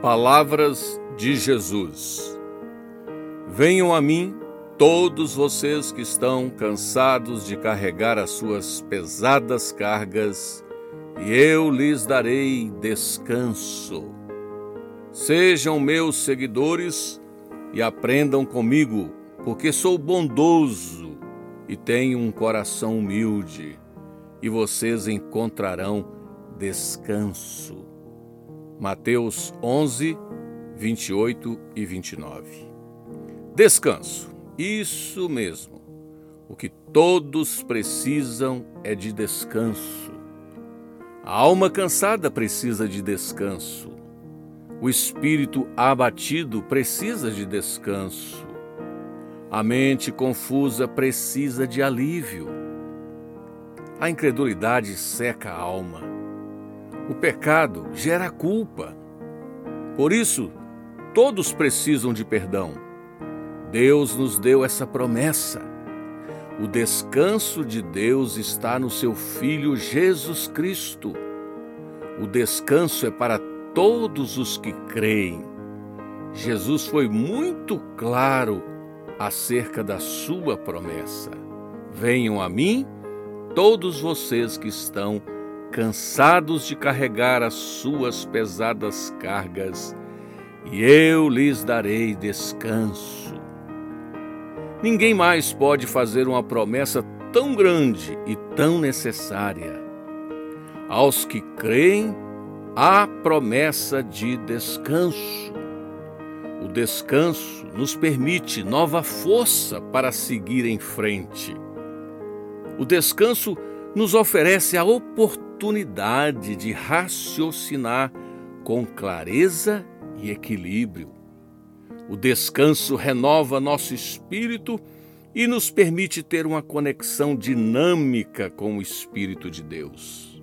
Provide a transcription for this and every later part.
Palavras de Jesus. Venham a mim todos vocês que estão cansados de carregar as suas pesadas cargas, e eu lhes darei descanso. Sejam meus seguidores e aprendam comigo, porque sou bondoso e tenho um coração humilde, e vocês encontrarão descanso. Mateus 11, 28 e 29. Descanso. Isso mesmo. O que todos precisam é de descanso. A alma cansada precisa de descanso. O espírito abatido precisa de descanso. A mente confusa precisa de alívio. A incredulidade seca a alma. O pecado gera culpa. Por isso, todos precisam de perdão. Deus nos deu essa promessa. O descanso de Deus está no seu Filho Jesus Cristo. O descanso é para todos os que creem. Jesus foi muito claro acerca da sua promessa. Venham a mim, todos vocês que estão cansados de carregar as suas pesadas cargas, e eu lhes darei descanso. Ninguém mais pode fazer uma promessa tão grande e tão necessária. Aos que creem, há promessa de descanso. O descanso nos permite nova força para seguir em frente. O descanso nos oferece a oportunidade de raciocinar com clareza e equilíbrio. O descanso renova nosso espírito e nos permite ter uma conexão dinâmica com o Espírito de Deus.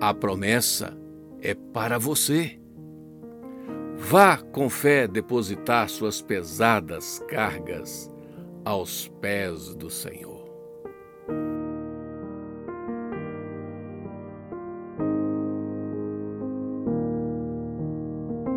A promessa é para você. Vá com fé depositar suas pesadas cargas aos pés do Senhor.